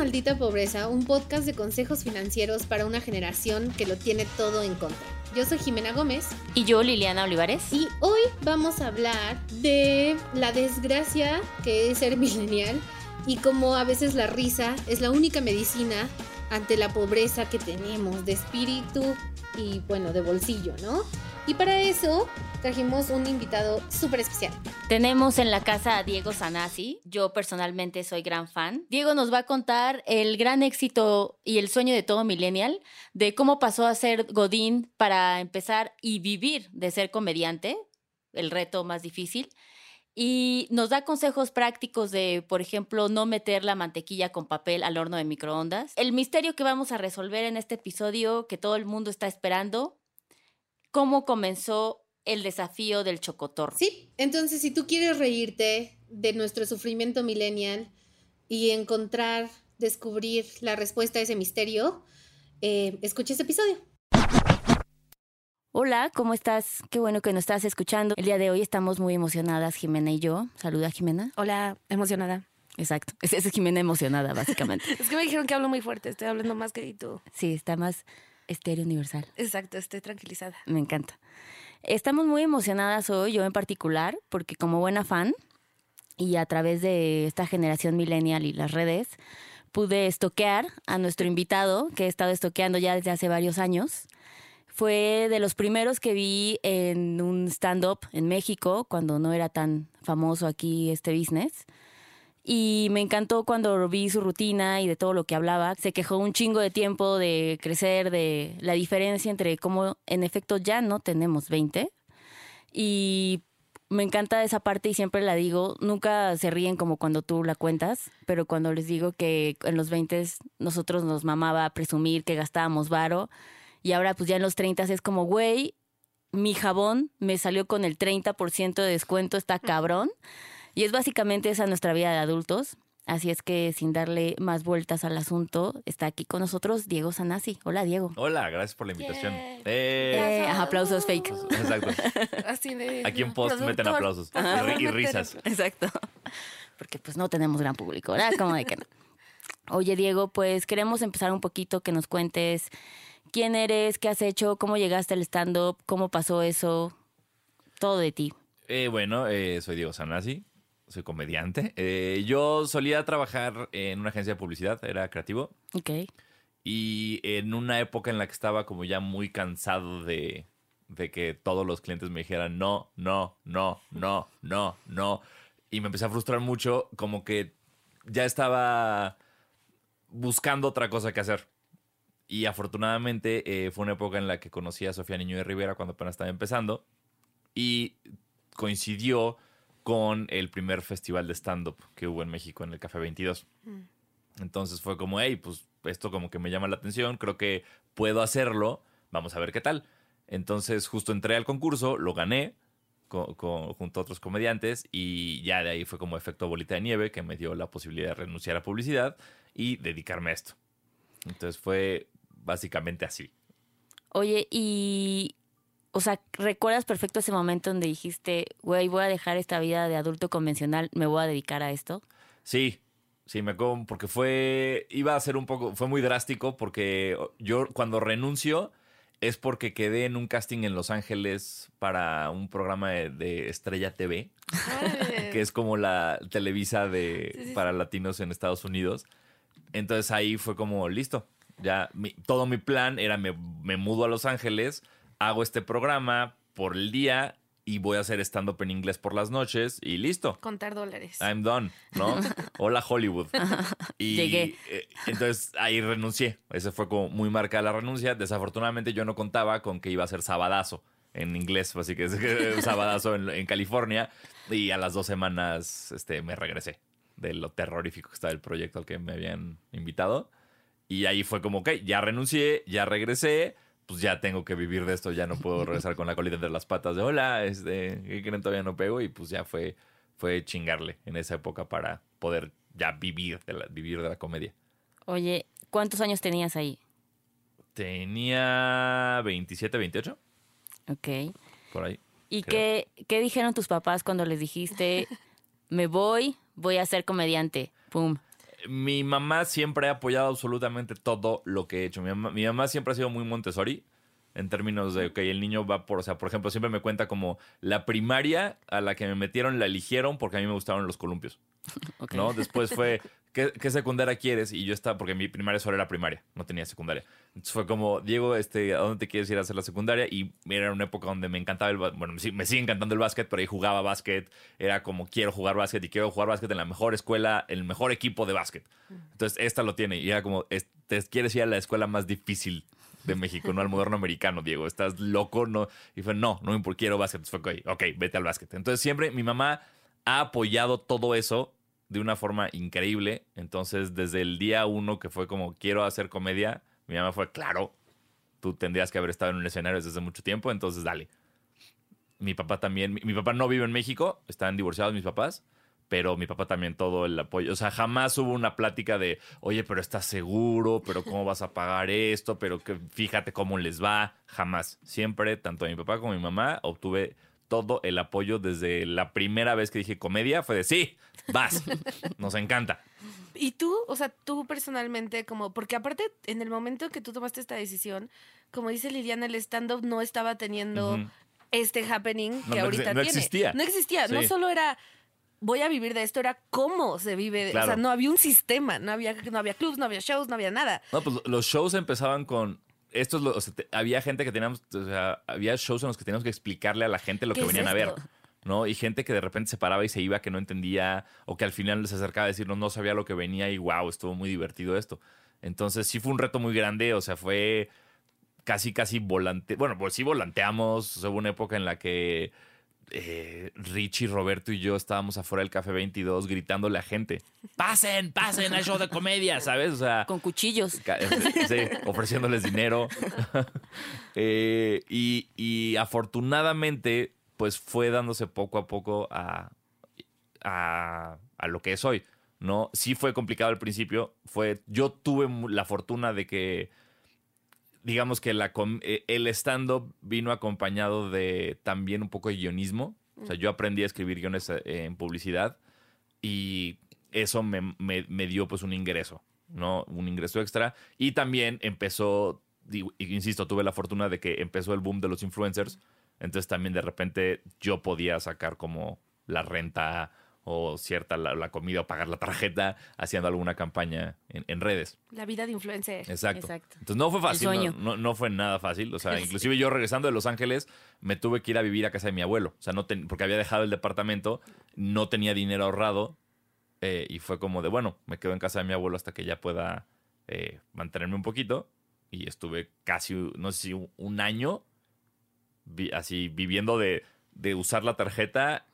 Maldita Pobreza, un podcast de consejos financieros para una generación que lo tiene todo en contra. Yo soy Jimena Gómez. Y yo, Liliana Olivares. Y hoy vamos a hablar de la desgracia que es ser millennial y cómo a veces la risa es la única medicina ante la pobreza que tenemos de espíritu y bueno, de bolsillo, ¿no? Y para eso trajimos un invitado súper especial. Tenemos en la casa a Diego Sanasi. Yo personalmente soy gran fan. Diego nos va a contar el gran éxito y el sueño de todo millennial, de cómo pasó a ser Godín para empezar y vivir de ser comediante, el reto más difícil. Y nos da consejos prácticos de, por ejemplo, no meter la mantequilla con papel al horno de microondas. El misterio que vamos a resolver en este episodio que todo el mundo está esperando, cómo comenzó el desafío del chocotor. Sí, entonces si tú quieres reírte de nuestro sufrimiento millennial y encontrar, descubrir la respuesta a ese misterio, eh, escucha este episodio. Hola, ¿cómo estás? Qué bueno que nos estás escuchando. El día de hoy estamos muy emocionadas, Jimena y yo. Saluda, Jimena. Hola, emocionada. Exacto. Esa es Jimena emocionada, básicamente. es que me dijeron que hablo muy fuerte, estoy hablando más que tú. Sí, está más estéreo universal. Exacto, estoy tranquilizada. Me encanta. Estamos muy emocionadas hoy, yo en particular, porque como buena fan y a través de esta generación millennial y las redes, pude estoquear a nuestro invitado, que he estado estoqueando ya desde hace varios años. Fue de los primeros que vi en un stand-up en México, cuando no era tan famoso aquí este business y me encantó cuando vi su rutina y de todo lo que hablaba. Se quejó un chingo de tiempo de crecer, de la diferencia entre cómo en efecto ya no tenemos 20 y me encanta esa parte y siempre la digo, nunca se ríen como cuando tú la cuentas, pero cuando les digo que en los 20 nosotros nos mamaba presumir que gastábamos varo y ahora pues ya en los 30 es como, güey, mi jabón me salió con el 30% de descuento, está cabrón. Y es básicamente esa nuestra vida de adultos. Así es que sin darle más vueltas al asunto, está aquí con nosotros Diego Sanasi. Hola, Diego. Hola, gracias por la invitación. Eh, eh aplausos fake. Exacto. aquí en post meten aplausos y, risas. Exacto. Porque pues no tenemos gran público, ¿verdad? Como de que no. Oye, Diego, pues queremos empezar un poquito que nos cuentes quién eres, qué has hecho, cómo llegaste al stand-up, cómo pasó eso, todo de ti. Eh, bueno, eh, soy Diego Sanasi soy comediante. Eh, yo solía trabajar en una agencia de publicidad, era creativo. Ok. Y en una época en la que estaba como ya muy cansado de, de que todos los clientes me dijeran no, no, no, no, no, no. Y me empecé a frustrar mucho, como que ya estaba buscando otra cosa que hacer. Y afortunadamente eh, fue una época en la que conocí a Sofía Niño de Rivera cuando apenas estaba empezando. Y coincidió con el primer festival de stand-up que hubo en México en el Café 22. Mm. Entonces fue como, hey, pues esto como que me llama la atención, creo que puedo hacerlo, vamos a ver qué tal. Entonces justo entré al concurso, lo gané junto a otros comediantes y ya de ahí fue como efecto bolita de nieve que me dio la posibilidad de renunciar a publicidad y dedicarme a esto. Entonces fue básicamente así. Oye, ¿y o sea, ¿recuerdas perfecto ese momento donde dijiste, güey, voy a dejar esta vida de adulto convencional, me voy a dedicar a esto? Sí, sí, me acuerdo, porque fue, iba a ser un poco, fue muy drástico porque yo cuando renuncio es porque quedé en un casting en Los Ángeles para un programa de, Estrella TV, que es como la Televisa de, para latinos en Estados Unidos. Entonces ahí fue como, listo, ya todo mi plan era me, me mudo a Los Ángeles hago este programa por el día y voy a hacer stand-up en inglés por las noches y listo. Contar dólares. I'm done, ¿no? Hola Hollywood. Y Llegué. Eh, entonces ahí renuncié. Esa fue como muy marcada la renuncia. Desafortunadamente yo no contaba con que iba a ser sabadazo en inglés, así que es sabadazo en, California. Y a las dos semanas este, me regresé de lo terrorífico que estaba el proyecto al que me habían invitado. Y ahí fue como, ok, ya renuncié, ya regresé pues ya tengo que vivir de esto, ya no puedo regresar con la colita entre las patas de hola, este, ¿qué creen? Todavía no pego y pues ya fue, fue chingarle en esa época para poder ya vivir de la, vivir de la comedia. Oye, ¿cuántos años tenías ahí? Tenía 27, 28. Ok. Por ahí. ¿Y qué, qué dijeron tus papás cuando les dijiste, me voy, voy a ser comediante? Pum. Mi mamá siempre ha apoyado absolutamente todo lo que he hecho. Mi mamá, mi mamá siempre ha sido muy Montessori en términos de, ok, el niño va por, o sea, por ejemplo, siempre me cuenta como la primaria a la que me metieron la eligieron porque a mí me gustaban los columpios. ¿no? Después fue, ¿qué, qué secundaria quieres? Y yo estaba, porque mi primaria solo era primaria, no tenía secundaria. Entonces fue como, Diego, este, ¿a dónde te quieres ir a hacer la secundaria? Y era una época donde me encantaba el, bueno, me sigue- encantando el básquet, pero ahí jugaba básquet, era como, quiero jugar básquet y quiero jugar básquet en la mejor escuela, el mejor equipo de básquet. Entonces, esta lo tiene. Y era como, te quieres ir a la escuela más difícil de México, no al moderno americano, Diego. Estás loco, no. Y fue, no, no me quiero básquet. Fue, ok, ok, vete al básquet. Entonces, siempre mi mamá ha apoyado todo eso de una forma increíble. Entonces, desde el día uno que fue como, quiero hacer comedia, mi mamá fue, claro, tú tendrías que haber estado en un escenario desde mucho tiempo, entonces dale. Mi papá también, mi, mi papá no vive en México, están divorciados mis papás, pero mi papá también todo el apoyo. O sea, jamás hubo una plática de, oye, pero estás seguro, pero cómo vas a pagar esto, pero que fíjate cómo les va. Jamás. Siempre, tanto mi papá como mi mamá, obtuve todo el apoyo desde la primera vez que dije comedia, fue de sí, vas, nos encanta. Y tú, o sea, tú personalmente, como, porque aparte, en el momento que tú tomaste esta decisión, como dice Liliana, el stand-up no estaba teniendo este happening No, que no ahorita exi- no tiene. existía. No existía. No solo era voy a vivir de esto, era cómo se vive. O sea, no había un sistema, no había, no había clubs, no había shows, no había nada. No, pues los shows empezaban con. Esto es lo, o sea, te- había gente que teníamos, o sea, había shows en los que teníamos que explicarle a la gente lo ¿Qué que es venían a ver? ¿no? Y gente que de repente se paraba y se iba, que no entendía, o que al final les acercaba a decirnos no sabía lo que venía y wow, estuvo muy divertido esto. Entonces sí fue un reto muy grande, o sea, fue casi, casi volante. Bueno, pues sí volanteamos. Hubo una época en la que eh, Richie, Roberto y yo estábamos afuera del Café 22 gritándole a gente: ¡Pasen, pasen al show de comedia! ¿Sabes? O sea. Con cuchillos. Ca- Sí, ofreciéndoles dinero. Eh, y, y afortunadamente, pues fue dándose poco a poco a, a, a lo que es hoy. ¿no? Sí fue complicado al principio. Fue, yo tuve la fortuna de que, digamos que la, eh, el stand-up vino acompañado de también un poco de guionismo. O sea, yo aprendí a escribir guiones eh, en publicidad y eso me, me- me dio pues un ingreso, ¿no? Un ingreso extra. Y también empezó, digo, insisto, tuve la fortuna de que empezó el boom de los influencers. Entonces también de repente yo podía sacar como la renta o cierta la, la comida o pagar la tarjeta haciendo alguna campaña en, en redes. La vida de influencer. Exacto. Exacto. Entonces no fue fácil, no, no, no fue nada fácil. O sea, inclusive yo regresando de Los Ángeles me tuve que ir a vivir a casa de mi abuelo. O sea, no ten- porque había dejado el departamento, no tenía dinero ahorrado eh, y fue como de, bueno, me quedo en casa de mi abuelo hasta que ya pueda eh, mantenerme un poquito. Y estuve casi, no sé si un, un año vi- así viviendo de, de usar la tarjeta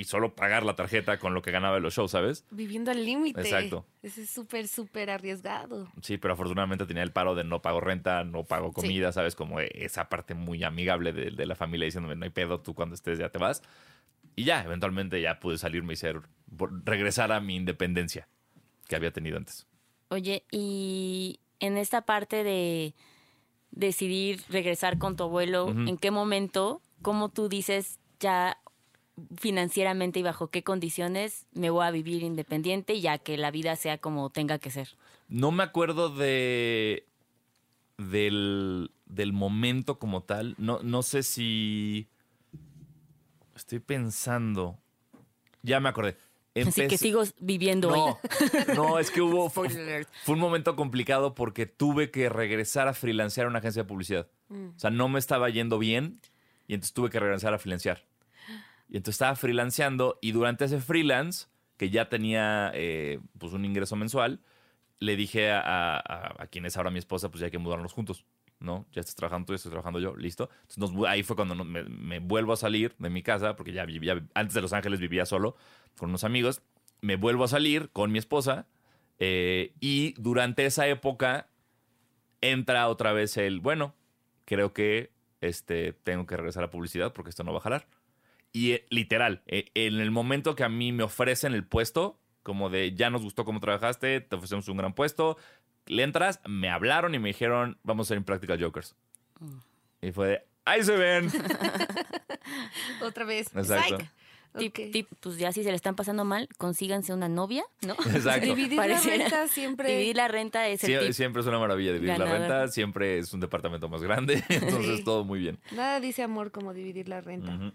y solo pagar la tarjeta con lo que ganaba de los shows, ¿sabes? Viviendo al límite. Exacto. Ese es súper, súper arriesgado. Sí, pero afortunadamente tenía el paro de no pago renta, no pago comida, ¿sabes? Como esa parte muy amigable de, de la familia diciéndome, no hay pedo, tú cuando estés ya te vas. Y ya, eventualmente ya pude salirme y ser, regresar a mi independencia que había tenido antes. Oye, y en esta parte de decidir regresar con tu abuelo. ¿en qué momento, cómo tú dices ya financieramente y bajo qué condiciones me voy a vivir independiente ya que la vida sea como tenga que ser? No me acuerdo de del, del momento como tal. No, no sé si... Estoy pensando. Ya me acordé. Así que sigo viviendo No, no, es que hubo. Fue, un momento complicado porque tuve que regresar a freelancear a una agencia de publicidad. O sea, no me estaba yendo bien y entonces tuve que regresar a freelancear. Y entonces estaba freelanceando y durante ese freelance, que ya tenía eh, pues un ingreso mensual, le dije a, a- quien es ahora mi esposa, pues ya hay que mudarnos juntos. ¿no? Ya estás trabajando tú, ya estoy trabajando yo, listo. Entonces ahí fue cuando me vuelvo a salir de mi casa, porque ya vivía, antes de Los Ángeles vivía solo con unos amigos. Me vuelvo a salir con mi esposa eh, y durante esa época entra otra vez el, bueno, creo que este, tengo que regresar a publicidad porque esto no va a jalar. Y eh, literal, eh, en el momento que a mí me ofrecen el puesto, como de ya nos gustó cómo trabajaste, te ofrecemos un gran puesto, le entras, me hablaron y me dijeron, vamos a ser Impractical Jokers. Y fue de, ahí se ven. Otra vez. Exacto. Psych. Tip, Ok. tip, pues ya si se le están pasando mal, consíganse una novia, ¿no? Exacto. Dividir la renta siempre. Dividir la renta es el Sie- tip. siempre es una maravilla dividir la renta, siempre es un departamento más grande, entonces Sí. todo muy bien. Nada dice amor como dividir la renta.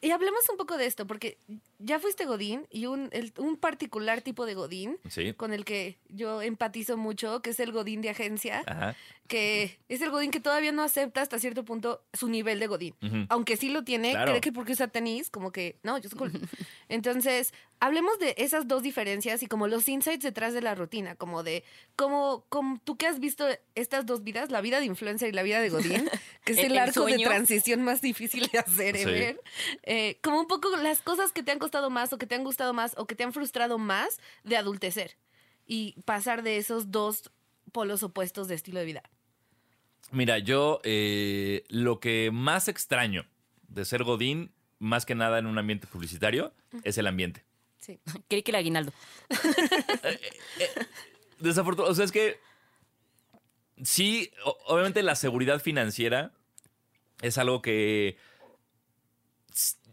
Y hablemos un poco de esto, porque ya fuiste Godín y un, el- un particular tipo de Godín Sí. con el que yo empatizo mucho, que es el Godín de agencia, Ajá. que es el Godín que todavía no acepta hasta cierto punto su nivel de Godín. Ujú. Aunque sí lo tiene, Claro. cree que porque usa tenis, como que, no, yo soy cool. Entonces, hablemos de esas dos diferencias y como los insights detrás de la rutina, como de cómo, cómo tú que has visto estas dos vidas, la vida de influencer y la vida de Godín, que es El- el, el arco de sueño. transición más difícil de hacer, Sí. Eh, como un poco las cosas que te han costado más o que te han gustado más o que te han frustrado más de adultecer y pasar de esos dos polos opuestos de estilo de vida. Mira, yo eh, lo que más extraño de ser Godín, más que nada en un ambiente publicitario, es el ambiente. Sí. Creí que el aguinaldo. Desafortunadamente, o sea, es que sí, obviamente la seguridad financiera es algo que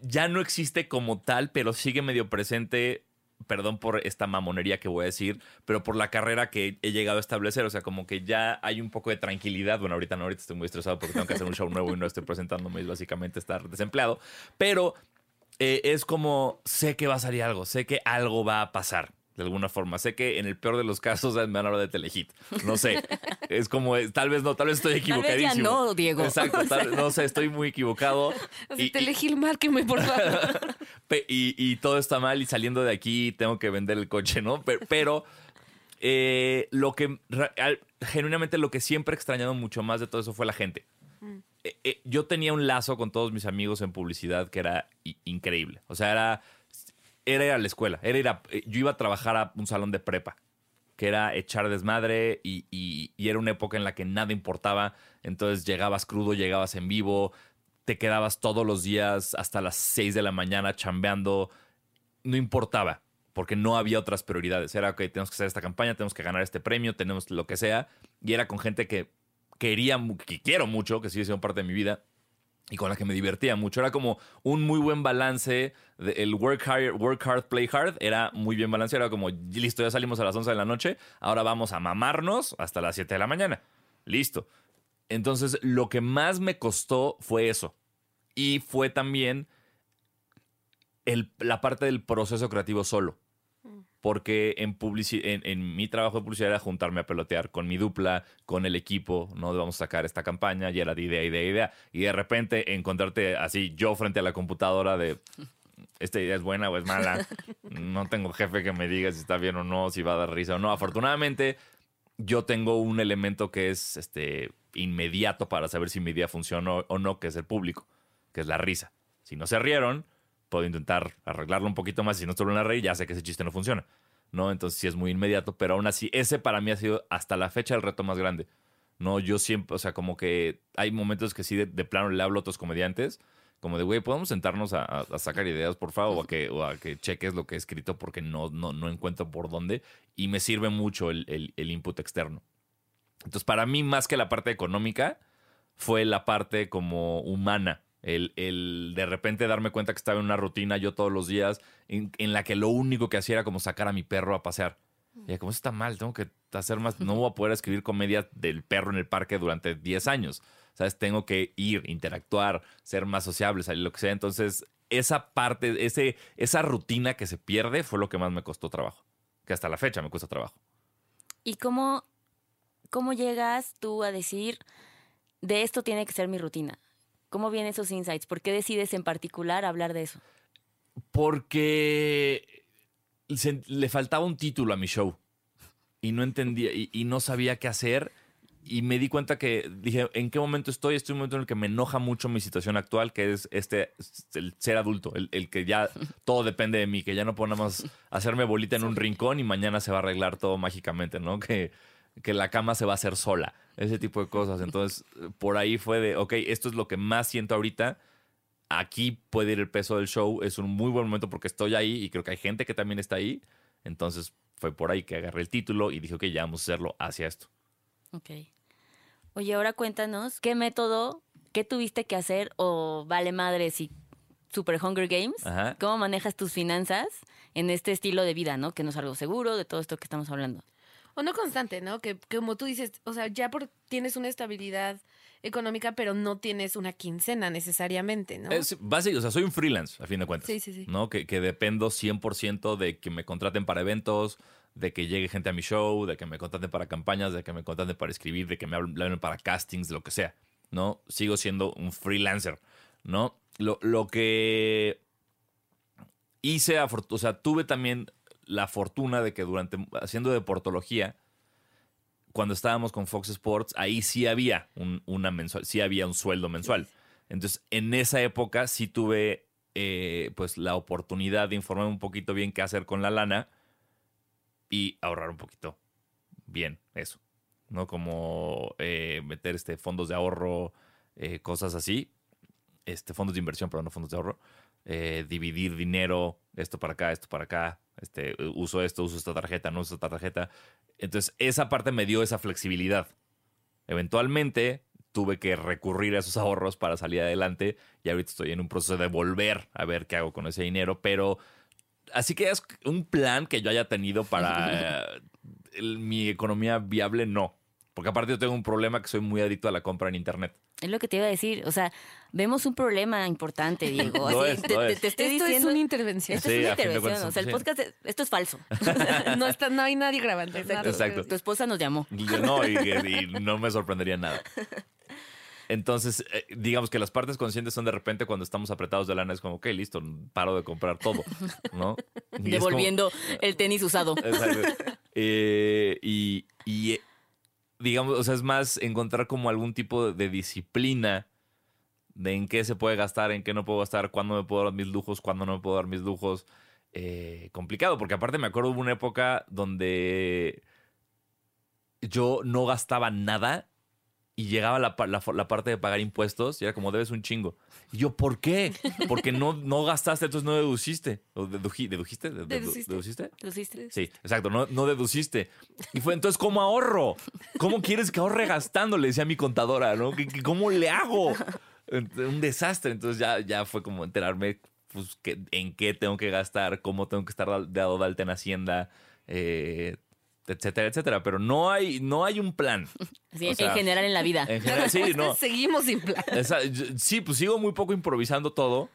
ya no existe como tal, pero sigue medio presente, perdón por esta mamonería que voy a decir, pero por la carrera que he llegado a establecer, o sea, como que ya hay un poco de tranquilidad, bueno, ahorita no, ahorita estoy muy estresado porque tengo que hacer un show nuevo y no estoy presentándome, es básicamente estar desempleado, pero eh, es como, sé que va a salir algo, sé que algo va a pasar. De alguna forma. Sé que en el peor de los casos me van a hablar de Telehit. No sé. Es como, eh, tal vez no, tal vez estoy Tal vez ya equivocadísimo. no, Diego. Exacto. tal- no sé, estoy muy equivocado. Así Y- te y- elegí márqueme, por favor. Y, y todo está mal y saliendo de aquí tengo que vender el coche, ¿no? Pero, pero, eh, lo que genuinamente lo que siempre he extrañado mucho más de todo eso fue la gente. Eh, eh, yo tenía un lazo con todos mis amigos en publicidad que era increíble. O sea, era, era ir a la escuela, era ir a- eh, yo iba a trabajar a un salón de prepa que era echar desmadre y, y- y era una época en la que nada importaba. Entonces llegabas crudo, llegabas en vivo, te quedabas todos los días hasta las 6 de la mañana chambeando. No importaba, porque no había otras prioridades. Era, ok, tenemos que hacer esta campaña, tenemos que ganar este premio, tenemos lo que sea. Y era con gente que quería, que quiero mucho, que sigue siendo parte de mi vida y con la que me divertía mucho. Era como un muy buen balance. de- el work hard, work hard, play hard era muy bien balanceado. Era como, listo, ya salimos a las 11 de la noche, ahora vamos a mamarnos hasta las 7 de la mañana. Listo. Entonces, lo que más me costó fue eso. Y fue también el- la parte del proceso creativo solo. Porque en, en, en mi trabajo de publicidad era juntarme a pelotear con mi dupla, con el equipo, ¿no? Vamos a sacar esta campaña, y era de idea, idea, idea. Y de repente encontrarte así, yo frente a la computadora de, esta idea es buena o es mala. No tengo jefe que me diga si está bien o no, si va a dar risa o no. Afortunadamente, yo tengo un elemento que es este, inmediato para saber si mi idea funcionó o no, que es el público, que es la risa. Si no se rieron, puedo intentar arreglarlo un poquito más. Si no se vuelven a reír, ya sé que ese chiste no funciona. ¿no? Entonces sí es muy inmediato, pero aún así, ese para mí ha sido hasta la fecha el reto más grande. No, yo siempre, o sea, como que hay momentos que sí de, de plano le hablo a otros comediantes, como de, güey, podemos sentarnos a- a sacar ideas, por favor, o a que, o a que cheques lo que he escrito porque no, no, no encuentro por dónde. Y me sirve mucho el, el- el input externo. Entonces, para mí, más que la parte económica, fue la parte como humana. El, el de repente darme cuenta que estaba en una rutina yo todos los días en, en la que lo único que hacía era como sacar a mi perro a pasear. Y era como, está mal, tengo que hacer más. No voy a poder escribir comedia del perro en el parque durante 10 años. ¿Sabes? Tengo que ir, interactuar, ser más sociable, salir lo que sea. Entonces, esa parte, ese, esa rutina que se pierde fue lo que más me costó trabajo. Que hasta la fecha me cuesta trabajo. ¿Y cómo, cómo llegas tú a decir, de esto tiene que ser mi rutina? ¿Cómo vienen esos insights? ¿Por qué decides en particular hablar de eso? Porque se- le faltaba un título a mi show y no entendía y, y no sabía qué hacer. Y me di cuenta que dije, ¿en qué momento estoy? Estoy en un momento en el que me enoja mucho mi situación actual, que es este el ser adulto, el, el que ya todo depende de mí, que ya no puedo nada más hacerme bolita en un rincón y mañana se va a arreglar todo mágicamente, ¿no? Que, que la cama se va a hacer sola, ese tipo de cosas. Entonces, por ahí fue de, ok, esto es lo que más siento ahorita aquí puede ir el peso del show. Es un muy buen momento porque estoy ahí y creo que hay gente que también está ahí. Entonces fue por ahí que agarré el título y dije, ok, ya vamos a hacerlo hacia esto. Ok. Oye, ahora cuéntanos, ¿qué método, qué tuviste que hacer o vale madre si Super Hunger Games. Ajá. ¿Cómo manejas tus finanzas en este estilo de vida, ¿no? Que no es algo seguro de todo esto que estamos hablando. O no constante, ¿no? Que, que como tú dices, o sea, ya por, tienes una estabilidad económica, pero no tienes una quincena necesariamente, ¿no? Es básico, o sea, soy un freelance, a fin de cuentas. Sí, sí, sí. ¿No? Que, que dependo 100% de que me contraten para eventos, de que llegue gente a mi show, de que me contraten para campañas, de que me contraten para escribir, de que me hablen para castings, de lo que sea. ¿No? Sigo siendo un freelancer, ¿no? Lo, lo que hice, o sea, tuve también la fortuna de que durante, haciendo deportología, cuando estábamos con Fox Sports, ahí sí había un, una mensual, sí había un sueldo mensual. Entonces, en esa época sí tuve eh, pues la oportunidad de informarme un poquito bien qué hacer con la lana y ahorrar un poquito bien eso. ¿No? Como eh, meter este fondos de ahorro, eh, cosas así. Este, fondos de inversión, pero no fondos de ahorro. Dividir dinero, esto para acá, esto para acá. Este, uso esto, uso esta tarjeta, no uso esta tarjeta. Entonces, esa parte me dio esa flexibilidad. Eventualmente tuve que recurrir a esos ahorros para salir adelante y ahorita estoy en un proceso de volver a ver qué hago con ese dinero, pero así que es un plan que yo haya tenido para eh, el- mi economía viable, no. Porque aparte yo tengo un problema que soy muy adicto a la compra en internet. Es lo que te iba a decir. O sea, vemos un problema importante, Diego. Lo Así, es, te, lo te- es. te estoy Esto diciendo. es una intervención. Esto Sí, es una intervención. o sea, el podcast, es- esto es falso. no, está, no hay nadie grabando. nada. Exacto. Tu esposa nos llamó. Y yo, no, y, y no me sorprendería nada. Entonces, eh, digamos que las partes conscientes son de repente cuando estamos apretados de lana, es como, ok, listo, paro de comprar todo, ¿no? Y es como- Devolviendo el tenis usado. Exacto. Eh, y, y, digamos, o sea, es más encontrar como algún tipo de disciplina de en qué se puede gastar, en qué no puedo gastar, cuándo me puedo dar mis lujos, cuándo no me puedo dar mis lujos. Eh, complicado, porque aparte me acuerdo de una época donde yo no gastaba nada y llegaba la, la, la parte de pagar impuestos y era como debes un chingo. Y yo, ¿por qué? Porque no, no gastaste, entonces no deduciste. ¿O deduji- ¿Dedujiste? ¿Dedu- Deduciste. ¿Deduciste? ¿Lo hiciste? Sí, exacto, no, no deduciste. Y fue entonces, ¿cómo ahorro? ¿Cómo quieres que ahorre gastando? Le decía a mi contadora, ¿no? ¿Qué- qué- ¿Cómo le hago? Un desastre. Entonces ya, ya fue como enterarme pues, que- en qué tengo que gastar, cómo tengo que estar dado de alta en Hacienda, eh, etcétera, etcétera. Pero no hay, no hay un plan. Sí, O en general en la vida. En general, sí, no. Seguimos sin plan. Esa- yo- sí, pues sigo muy poco improvisando todo.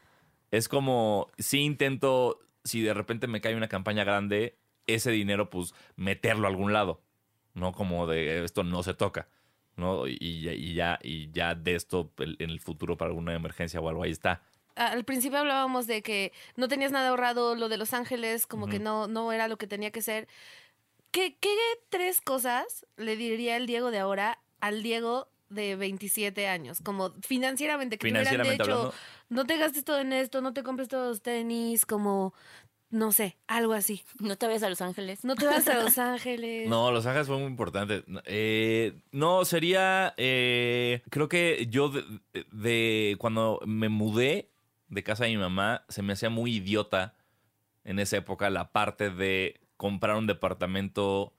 Es como, sí intento, si de repente me cae una campaña grande, ese dinero, pues meterlo a algún lado. No como de esto no se toca. ¿no? Y, y ya- y ya, y ya de esto en el futuro para alguna emergencia o algo ahí está. Al principio hablábamos de que no tenías nada ahorrado, lo de Los Ángeles, como que no, no era lo que tenía que ser. ¿Qué, ¿Qué tres cosas le diría el Diego de ahora al Diego de 27 años? Como financieramente, que te hubieran Financieramente dicho, hablando. no te gastes todo en esto, no te compres todos los tenis, como, no sé, algo así. No te vayas a Los Ángeles. No te vas a Los Ángeles. No, Los Ángeles fue muy importante. Eh, no, sería. eh, creo que yo, de, de- Cuando me mudé de casa de mi mamá, se me hacía muy idiota en esa época la parte de comprar un departamento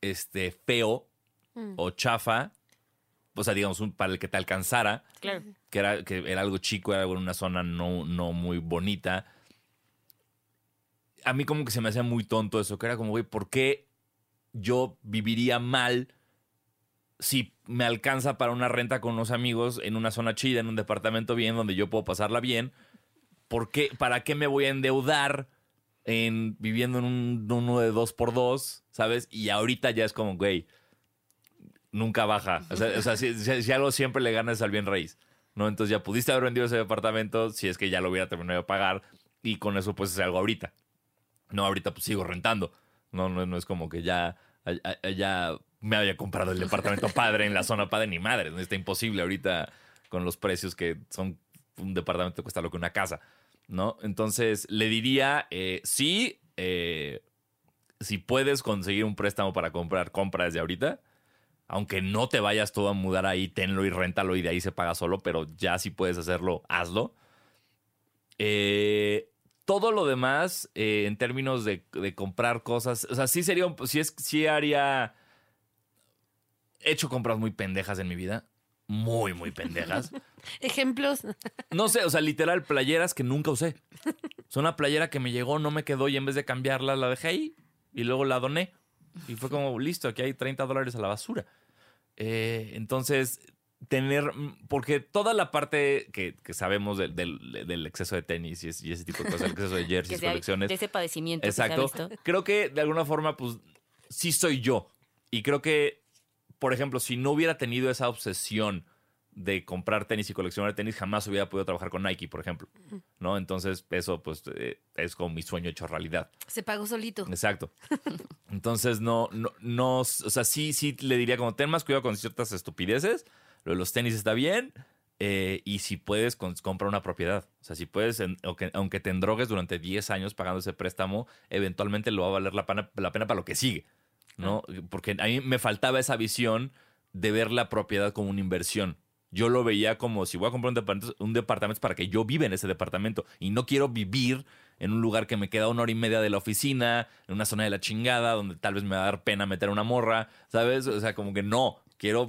este, feo Mm. o chafa. O sea, digamos, un- para el que te alcanzara Claro. que era, que era algo chico, era algo en una zona no, no muy bonita. A mí como que se me hacía muy tonto eso, que era como, güey, ¿por qué yo viviría mal si me alcanza para una renta con unos amigos en una zona chida, en un departamento bien, donde yo puedo pasarla bien? ¿Por qué, ¿Para qué me voy a endeudar en viviendo en un uno de dos por dos, sabes? Y ahorita ya es como, güey, nunca baja. O sea, si, si- si algo siempre le ganas al bien raíz. ¿no? Entonces ya pudiste haber vendido ese departamento si es que ya lo hubiera terminado de pagar y con eso pues es algo ahorita. No, ahorita pues sigo rentando. No, no, no es como que ya, ya- me haya comprado el departamento padre en la zona padre ni madre. Está imposible ahorita con los precios que son un departamento cuesta lo que una casa, ¿no? Entonces le diría, eh, sí, eh, si puedes conseguir un préstamo para comprar, compra desde ahorita. Aunque no te vayas todo a mudar ahí, tenlo y réntalo y de ahí se paga solo, pero ya si puedes hacerlo, hazlo. Eh, todo lo demás, en términos de, comprar cosas, o sea, sí sería, sí, es, sí haría, he hecho compras muy pendejas en mi vida, muy, muy pendejas. Ejemplos. No sé, o sea, literal, playeras que nunca usé. Son una playera que me llegó, no me quedó y en vez de cambiarla la dejé ahí y luego la doné. Y fue como, listo, aquí hay 30 dólares a la basura. Eh, entonces, tener, porque toda la parte que, que sabemos del, del- del exceso de tenis y, es- ese tipo de cosas, el exceso de jerseys, sea colecciones, de ese padecimiento que se ha Exacto. visto. Creo que de alguna forma, pues, sí soy yo. Y creo que, por ejemplo, si no hubiera tenido esa obsesión de comprar tenis y coleccionar tenis, jamás hubiera podido trabajar con Nike, por ejemplo. ¿No? Entonces, eso, pues, eh, es como mi sueño hecho realidad. Se pagó solito. Exacto. Entonces, no, no, no, o sea, sí, sí le diría como, ten más cuidado con ciertas estupideces. Lo de los tenis está bien. eh, y si puedes, con- compra una propiedad. O sea, si puedes, en- aunque, aunque te endrogues durante 10 años pagando ese préstamo, eventualmente lo va a valer la pena, la pena para lo que sigue. ¿No? Porque a mí me faltaba esa visión de ver la propiedad como una inversión. Yo lo veía como si voy a comprar un departamento, un departamento para que yo viva en ese departamento y no quiero vivir en un lugar que me queda una hora y media de la oficina, en una zona de la chingada, donde tal vez me va a dar pena meter una morra, ¿sabes? O sea, como que no, quiero,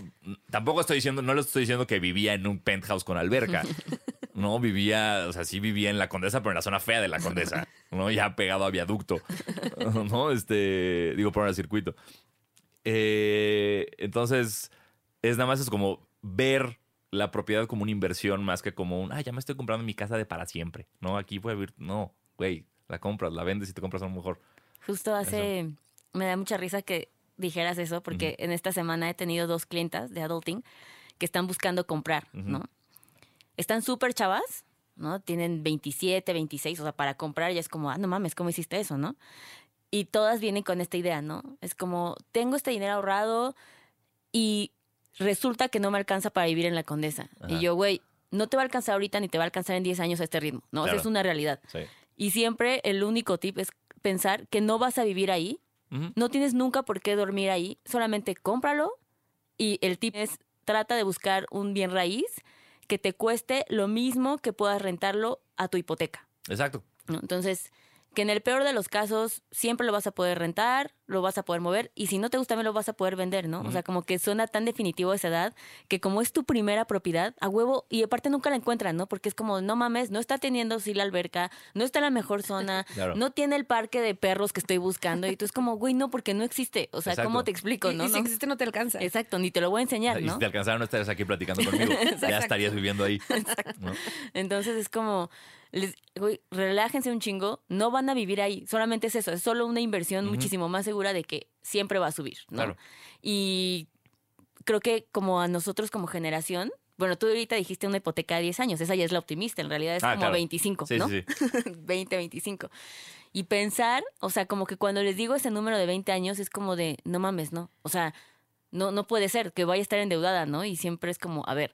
tampoco estoy diciendo, no le estoy diciendo que vivía en un penthouse con alberca. No, vivía, o sea, sí vivía en la Condesa, pero en la zona fea de la Condesa, ¿no? Ya pegado a viaducto, ¿no? Este, digo, por el circuito. Eh, entonces, es nada más es como ver la propiedad como una inversión más que como un, ah, ya me estoy comprando mi casa de para siempre, ¿no? Aquí puede vivir, no, güey, la compras, la vendes y te compras a lo mejor. Justo hace, me da mucha risa que dijeras eso, porque en esta semana he tenido dos clientas de adulting que están buscando comprar, ¿no? Están súper chavas, ¿no? Tienen 27, 26, o sea, para comprar ya es como, ah, no mames, ¿cómo hiciste eso, no? Y todas vienen con esta idea, ¿no? Es como, tengo este dinero ahorrado y resulta que no me alcanza para vivir en la condesa. Ajá. Y yo, güey, no te va a alcanzar ahorita ni te va a alcanzar en 10 años a este ritmo, ¿no? O sea, Claro. es una realidad. Sí. Y siempre el único tip es pensar que no vas a vivir ahí, no tienes nunca por qué dormir ahí, solamente cómpralo y el tip es trata de buscar un bien raíz que te cueste lo mismo que puedas rentarlo a tu hipoteca. Exacto. ¿no? Entonces, que en el peor de los casos siempre lo vas a poder rentar, lo vas a poder mover y si no te gusta también lo vas a poder vender, ¿no? O sea, como que suena tan definitivo esa edad que como es tu primera propiedad, a huevo, y aparte nunca la encuentran, ¿no? Porque es como, no mames, no está teniendo sí la alberca, no está en la mejor zona, Claro. no tiene el parque de perros que estoy buscando y tú es como, güey, no, porque no existe. O sea, Exacto. ¿cómo te explico, Y, no? y si No. existe no te alcanza. Exacto, ni te lo voy a enseñar, Y ¿no? si te alcanzaron, no estarías aquí platicando conmigo. ya estarías viviendo ahí. ¿no? Entonces es como, les, güey, relájense un chingo, no van a vivir ahí, solamente es eso, es solo una inversión muchísimo más segura de que siempre va a subir, ¿no? Claro. Y creo que como a nosotros como generación, bueno, tú ahorita dijiste una hipoteca de 10 años, esa ya es la optimista, en realidad es Ah, como claro. 25, Sí, ¿no? sí, sí. 20, 25. Y pensar, o sea, como que cuando les digo ese número de 20 años es como de, no mames, ¿no? O sea, no, no puede ser que vaya a estar endeudada, ¿no? Y siempre es como, a ver,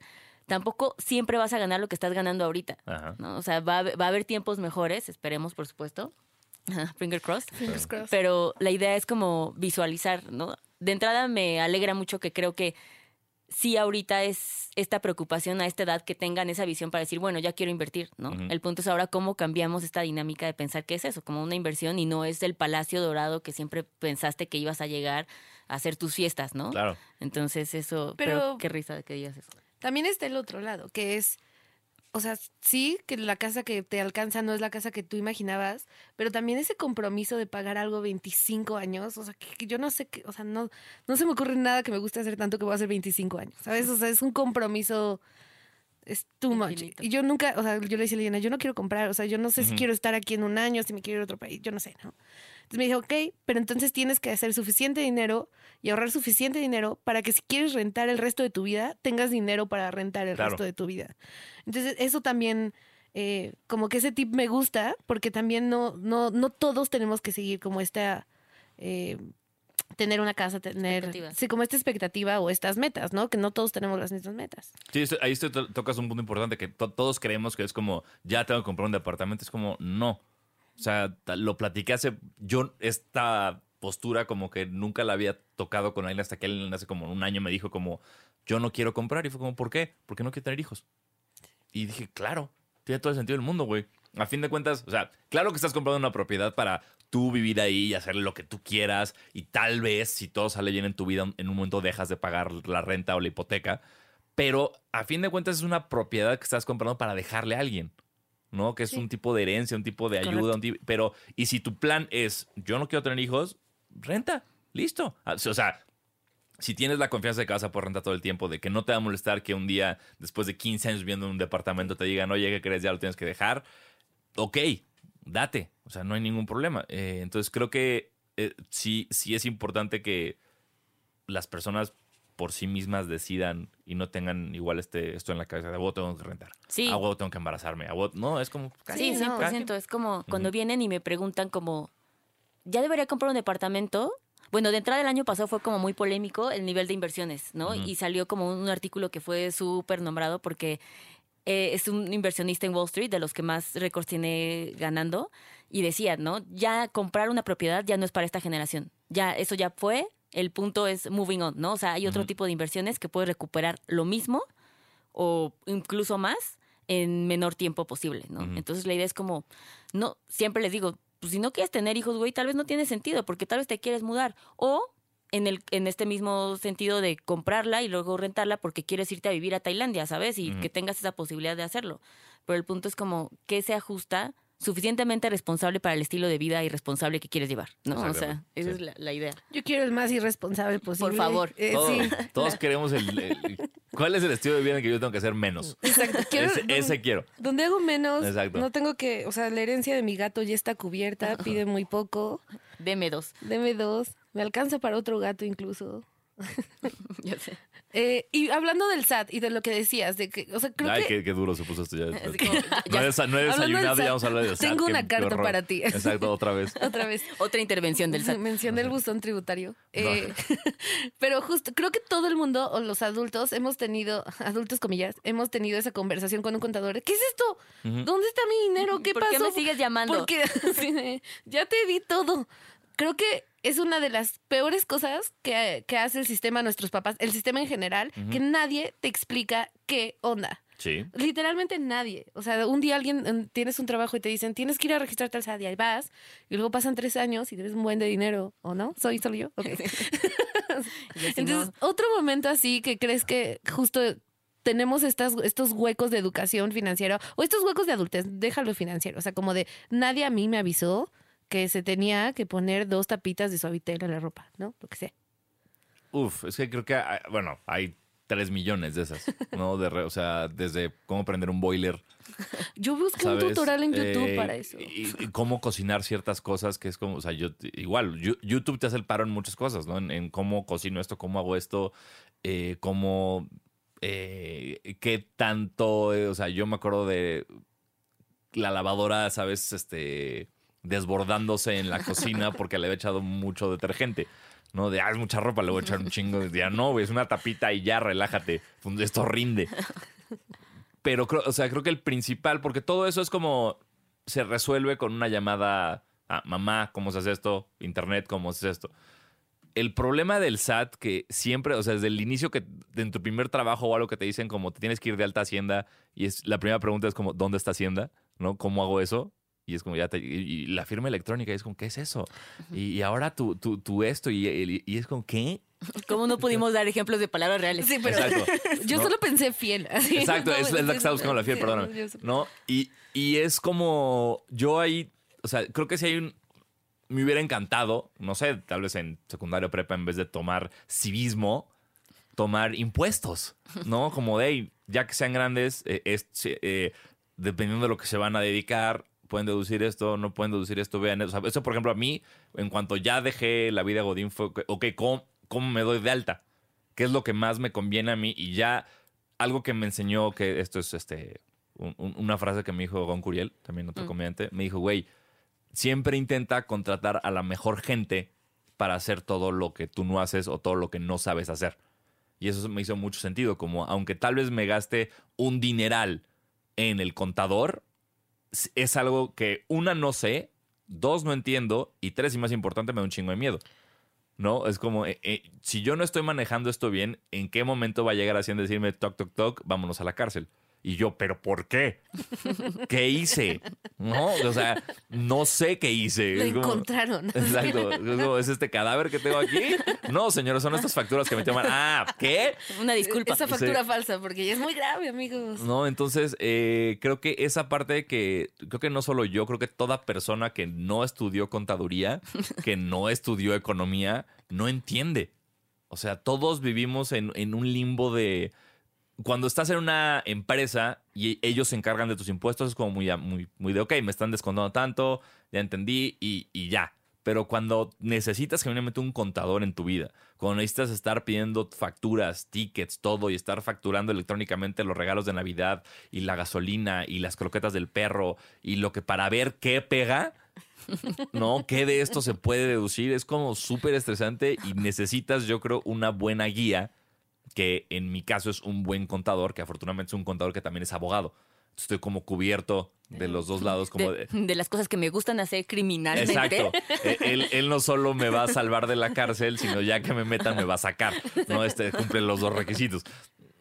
tampoco siempre vas a ganar lo que estás ganando ahorita, Ajá. ¿no? O sea, va a, haber- va a haber tiempos mejores, esperemos, por supuesto. Finger crossed. Fingers crossed. Pero la idea es como visualizar, ¿no? De entrada me alegra mucho que creo que sí ahorita es esta preocupación a esta edad que tengan esa visión para decir, bueno, ya quiero invertir, ¿no? El punto es ahora cómo cambiamos esta dinámica de pensar que es eso, como una inversión y no es el palacio dorado que siempre pensaste que ibas a llegar a hacer tus fiestas, ¿no? Claro. Entonces eso, Pero- pero, qué risa de que digas eso. También está el otro lado, que es, o sea, sí que la casa que te alcanza no es la casa que tú imaginabas, pero también ese compromiso de pagar algo 25 años, o sea, que, que yo no sé, qué, o sea, no, no se me ocurre nada que me guste hacer tanto que voy a hacer 25 años, ¿sabes? O sea, es un compromiso, es too much. Infinito. Y yo nunca, o sea, yo le decía a Liliana, yo no quiero comprar, o sea, yo no sé si quiero estar aquí en un año, si me quiero ir a otro país, yo no sé, ¿no? Entonces me dijo, ok, pero entonces tienes que hacer suficiente dinero y ahorrar suficiente dinero para que si quieres rentar el resto de tu vida, tengas dinero para rentar el Claro. resto de tu vida. Entonces, eso también, eh, como que ese tip me gusta, porque también no, no, no todos tenemos que seguir como esta, eh, tener una casa, tener, sí, como esta expectativa o estas metas, ¿no? Que no todos tenemos las mismas metas. Sí, esto- ahí esto to- tocas un punto importante que to- todos creemos que es como, ya tengo que comprar un departamento. Es como, no. O sea, lo platiqué hace. Yo, esta postura, como que nunca la había tocado con alguien hasta que él hace como un año me dijo, como, yo no quiero comprar. Y fue como, ¿por qué? Porque no quiero tener hijos. Y dije, claro, tiene todo el sentido del mundo, güey. A fin de cuentas, o sea, claro que estás comprando una propiedad para tú vivir ahí y hacer lo que tú quieras. Y tal vez, si todo sale bien en tu vida, en un momento dejas de pagar la renta o la hipoteca. pero a fin de cuentas es una propiedad que estás comprando para dejarle a alguien. ¿no? Que es Sí. un tipo de herencia, un tipo de ayuda, Correcto. un tipo- pero y si tu plan es yo no quiero tener hijos, renta, listo. Ah, O sea, si tienes la confianza de que vas a poder rentar todo el tiempo, de que no te va a molestar que un día, después de 15 años viviendo en un departamento, te digan, oye, ¿qué crees? Ya lo tienes que dejar. Ok, date. O sea, no hay ningún problema. Eh, entonces creo que eh, sí, sí es importante que las personas por sí mismas decidan y no tengan igual este, esto en la cabeza de, a huevo tengo que rentar. Sí. A huevo tengo que embarazarme. A huevo- no, es como... Sí, Sí, no. 100%. Es como cuando vienen y me preguntan como, ¿ya debería comprar un departamento? Bueno, de entrada del año pasado fue como muy polémico el nivel de inversiones, ¿no? Y salió como un artículo que fue súper nombrado porque eh, es un inversionista en Wall Street, de los que más récords tiene ganando, y decía, ¿no? Ya comprar una propiedad ya no es para esta generación. Ya, eso ya fue, el punto es moving on, ¿no? O sea, hay otro tipo de inversiones que puedes recuperar lo mismo o incluso más en menor tiempo posible, ¿no? Entonces la idea es como, no, siempre les digo, pues si no quieres tener hijos, güey, tal vez no tiene sentido, porque tal vez te quieres mudar. O en, el, en este mismo sentido de comprarla y luego rentarla porque quieres irte a vivir a Tailandia, ¿sabes? Y Ujú. que tengas esa posibilidad de hacerlo. Pero el punto es como, ¿qué se ajusta? suficientemente responsable para el estilo de vida irresponsable que quieres llevar, ¿no? O sea, esa sí. es la, la idea. Yo quiero el más irresponsable posible. favor. Eh, Todos, sí. todos queremos el, el- ¿Cuál es el estilo de vida en que yo tengo que hacer menos? Exacto. Quiero, Ese, ese quiero. Donde hago menos, Exacto. no tengo que, o sea, la herencia de mi gato ya está cubierta, pide muy poco, Deme dos. deme dos, me alcanza para otro gato incluso. Ya sé. Eh, y hablando del SAT y de lo que decías, de que, o sea, creo Ay, que qué, qué duro se puso esto ya. Como, no ya- he, no he del desayunado y vamos a hablar del SAT. tengo una carta horror. para ti. Exacto, otra vez. otra vez Otra intervención del SAT. mencioné el buzón tributario. Eh, pero justo, creo que todo el mundo, o los adultos, hemos tenido, adultos comillas, hemos tenido esa conversación con un contador. ¿Qué es esto? ¿Dónde está mi dinero? ¿Qué ¿Por pasó? qué me sigues llamando? Porque ya te di todo. Creo que es una de las peores cosas que, que hace el sistema a nuestros papás, el sistema en general, que nadie te explica qué onda. Sí. Literalmente nadie. O sea, un día alguien tienes un trabajo y te dicen tienes que ir a registrarte al SAT y ahí vas, y luego pasan tres años y tienes un buen de dinero, ¿o no? ¿Soy solo yo? Ok. Y así, Entonces, otro momento así que crees que justo tenemos estas, estos huecos de educación financiera o estos huecos de adultez, déjalo financiero. O sea, como de nadie a mí me avisó que se tenía que poner dos tapitas de suavitel en la ropa, ¿no? Lo que sea. Uf, es que creo que, ah, bueno, hay tres millones de esas, ¿no? De re- o sea, desde cómo prender un boiler, Yo busqué ¿sabes? un tutorial en YouTube Eh, para eso. Y, y cómo cocinar ciertas cosas que es como, o sea, yo igual, YouTube te hace el paro en muchas cosas, ¿no? En, en cómo cocino esto, cómo hago esto, eh, cómo, eh, qué tanto, o sea, yo me acuerdo de la lavadora, ¿sabes? Este, desbordándose en la cocina porque le había echado mucho detergente. ¿no? De, ah, es mucha ropa, le voy a echar un chingo. De, ya no, es una tapita y ya, relájate. Esto rinde. Pero, creo, o sea, creo que el principal, porque todo eso es como se resuelve con una llamada a mamá, ¿cómo se hace esto? Internet, ¿cómo se hace esto? El problema del SAT, que siempre, o sea, desde el inicio que en tu primer trabajo o algo que te dicen como te tienes que ir de alta Hacienda y es la primera pregunta es como, ¿dónde está Hacienda? ¿No? ¿Cómo hago eso? Y es como ya te, y, y la firma electrónica y es como, ¿qué es eso? Y, y ahora tú, tú, tú esto y, y- y es como, ¿qué? ¿Cómo no pudimos dar ejemplos de palabras reales? Sí, pero Exacto. yo ¿no? solo pensé fiel. así. Exacto, No, es, es la que estaba buscando la fiel, sí, perdóname. ¿No? Y, y es como, yo ahí, o sea, creo que si hay un, me hubiera encantado, no sé, tal vez en secundario prepa, en vez de tomar civismo, tomar impuestos, ¿no? Como de, "Hey, ya que sean grandes, eh, es- eh, dependiendo de lo que se van a dedicar, pueden deducir esto, no pueden deducir esto, vean eso. O sea, eso, por ejemplo, a mí, en cuanto ya dejé la vida Godín, fue, ok, ¿cómo, ¿cómo me doy de alta? ¿Qué es lo que más me conviene a mí? Y ya algo que me enseñó, que esto es este un- un- una frase que me dijo Gon Curiel, también otro comediante, me dijo, güey, siempre intenta contratar a la mejor gente para hacer todo lo que tú no haces o todo lo que no sabes hacer. Y eso me hizo mucho sentido, como aunque tal vez me gaste un dineral en el contador, es algo que una no sé, dos no entiendo y tres y más importante me da un chingo de miedo. ¿No? Es como, eh, eh, si yo no estoy manejando esto bien, ¿en qué momento va a llegar Hacienda a decirme toc, toc, toc, vámonos a la cárcel? Y yo, ¿pero por qué? ¿Qué hice? No, o sea, no sé qué hice. Lo encontraron. Exacto. Es, como, ¿es este cadáver que tengo aquí? No, señores, son estas facturas que me llaman. Ah, ¿qué? Una disculpa. Esa factura falsa, porque ya es muy grave, amigos. No, entonces eh, creo que esa parte que creo que no solo yo, creo que toda persona que no estudió contaduría, que no estudió economía, no entiende. O sea, todos vivimos en, en un limbo de cuando estás en una empresa y ellos se encargan de tus impuestos, es como muy, muy, muy de, ok, me están descontando tanto, ya entendí y, y ya. Pero cuando necesitas genuinamente un contador en tu vida, cuando necesitas estar pidiendo facturas, tickets, todo y estar facturando electrónicamente los regalos de Navidad y la gasolina y las croquetas del perro y lo que para ver qué pega, ¿no? ¿Qué de esto se puede deducir? Es como súper estresante y necesitas, yo creo, una buena guía que en mi caso es un buen contador, que afortunadamente es un contador que también es abogado. Estoy como cubierto de los dos lados, como de, de... de las cosas que me gustan hacer criminalmente. Exacto. Eh, Él, él no solo me va a salvar de la cárcel, sino ya que me metan me va a sacar. No, este cumple los dos requisitos.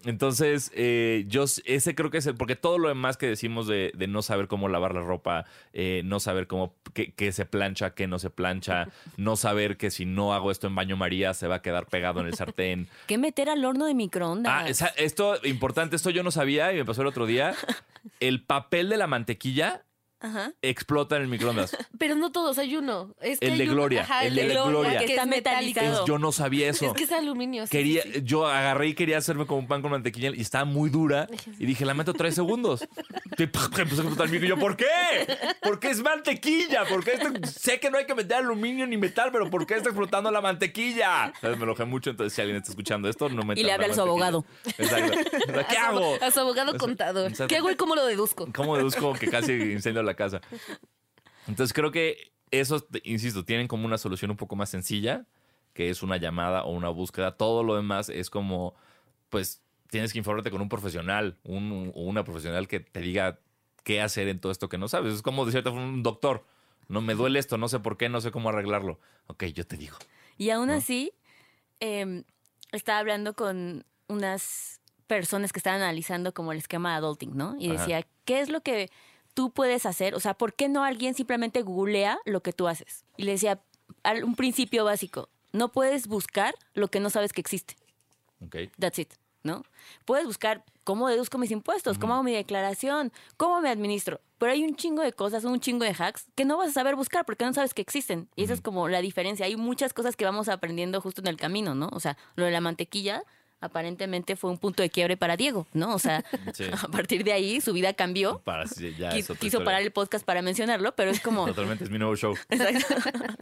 Entonces, eh, yo ese creo que es el, porque todo lo demás que decimos de, de no saber cómo lavar la ropa, eh, no saber cómo, qué, qué se plancha, qué no se plancha, no saber que si no hago esto en baño María se va a quedar pegado en el sartén. ¿Qué meter al horno de microondas? Ah, esa- esto, importante, esto yo no sabía y me pasó el otro día. El papel de la mantequilla Ajá. explota en el microondas. Pero no todos, hay uno. Es que El hay de uno- Gloria, ajá, el de Gloria. Que está metalizado. Es- yo no sabía eso. Es que es aluminio. sí, Quería, sí, sí. yo agarré y quería hacerme como un pan con mantequilla y estaba muy dura. Y dije, la meto tres segundos. Y empezó a explotar el micro. Y yo, ¿por qué? Porque es mantequilla. Porque sé que no hay que meter aluminio ni metal, pero ¿por qué está explotando la mantequilla? ¿Sabes? Me enojé mucho. Entonces, si alguien está escuchando esto, no me Y le habla a su abogado. Exacto. ¿Qué A su- hago? A su abogado contador. ¿Qué hago y cómo lo deduzco? ¿Cómo deduzco que casi incendio la casa? Entonces creo que esos, insisto, tienen como una solución un poco más sencilla, que es una llamada o una búsqueda. Todo lo demás es como, pues, tienes que informarte con un profesional, un, o una profesional que te diga qué hacer en todo esto que no sabes. Es como de cierta forma un doctor. No me duele esto, no sé por qué, no sé cómo arreglarlo. Ok, yo te digo. Y aún ¿no? así, eh, estaba hablando con unas personas que estaban analizando como el esquema de adulting, ¿no? Y Ajá. decía, ¿qué es lo que tú puedes hacer? O sea, ¿por qué no alguien simplemente googlea lo que tú haces? Y le decía, un principio básico, no puedes buscar lo que no sabes que existe. Ok. That's it, ¿no? Puedes buscar cómo deduzco mis impuestos, cómo hago mi declaración, cómo me administro. Pero hay un chingo de cosas, un chingo de hacks que no vas a saber buscar porque no sabes que existen. Y esa es como la diferencia. Hay muchas cosas que vamos aprendiendo justo en el camino, ¿no? O sea, lo de la mantequilla aparentemente fue un punto de quiebre para Diego, ¿no? O sea, Sí. a partir de ahí su vida cambió. Para, sí, ya quiso historia. parar el podcast para mencionarlo, pero es como... Totalmente, es mi nuevo show. Exacto.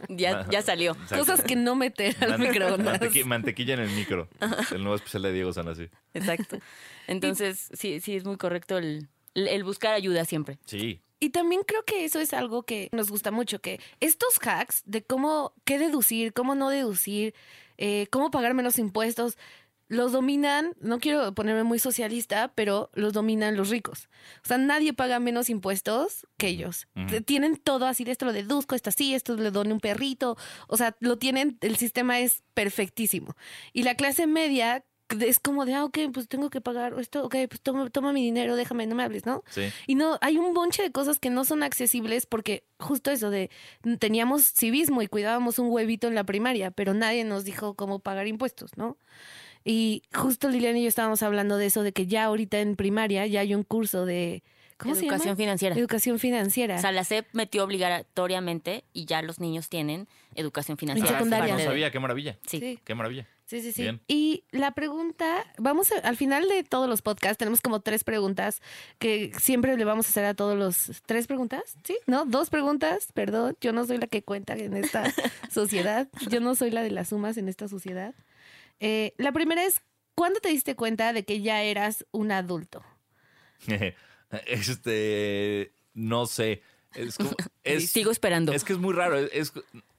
ya, ya salió. Exacto. Cosas que no meter al Mante- microondas. mantequi- mantequilla en el micro. El nuevo especial de Diego Sanasi. Exacto. Entonces, sí, sí es muy correcto el, el buscar ayuda siempre. Sí. Y también creo que eso es algo que nos gusta mucho, que estos hacks de cómo, qué deducir, cómo no deducir, eh, cómo pagar menos impuestos, los dominan, no quiero ponerme muy socialista, pero los dominan los ricos. O sea, nadie paga menos impuestos que ellos. Tienen todo así, de esto lo deduzco, esto así, esto le doy un perrito. O sea, lo tienen, el sistema es perfectísimo. Y la clase media es como de, ah, ok, pues tengo que pagar esto, ok, pues toma, toma mi dinero, déjame, no me hables, ¿no? Sí. Y no, hay un bonche de cosas que no son accesibles porque justo eso de teníamos civismo y cuidábamos un huevito en la primaria, pero nadie nos dijo cómo pagar impuestos, ¿no? Y justo Liliana y yo estábamos hablando de eso, de que ya ahorita en primaria ya hay un curso de... ¿Cómo se Educación llama? financiera. Educación financiera. O sea, la SEP metió obligatoriamente y ya los niños tienen educación financiera. En secundaria. Ah, No sabía, qué maravilla. Sí. Sí. Qué maravilla. Sí, sí, sí. Bien. Y la pregunta, vamos a- al final de todos los podcasts, tenemos como tres preguntas que siempre le vamos a hacer a todos los... ¿Tres preguntas? ¿Sí? ¿No? Dos preguntas, perdón. Yo no soy la que cuenta en esta sociedad. Yo no soy la de las sumas en esta sociedad. Eh, la primera es, ¿cuándo te diste cuenta de que ya eras un adulto? Este, no sé. Es como- es- Sigo esperando. Es que es muy raro. Es, es-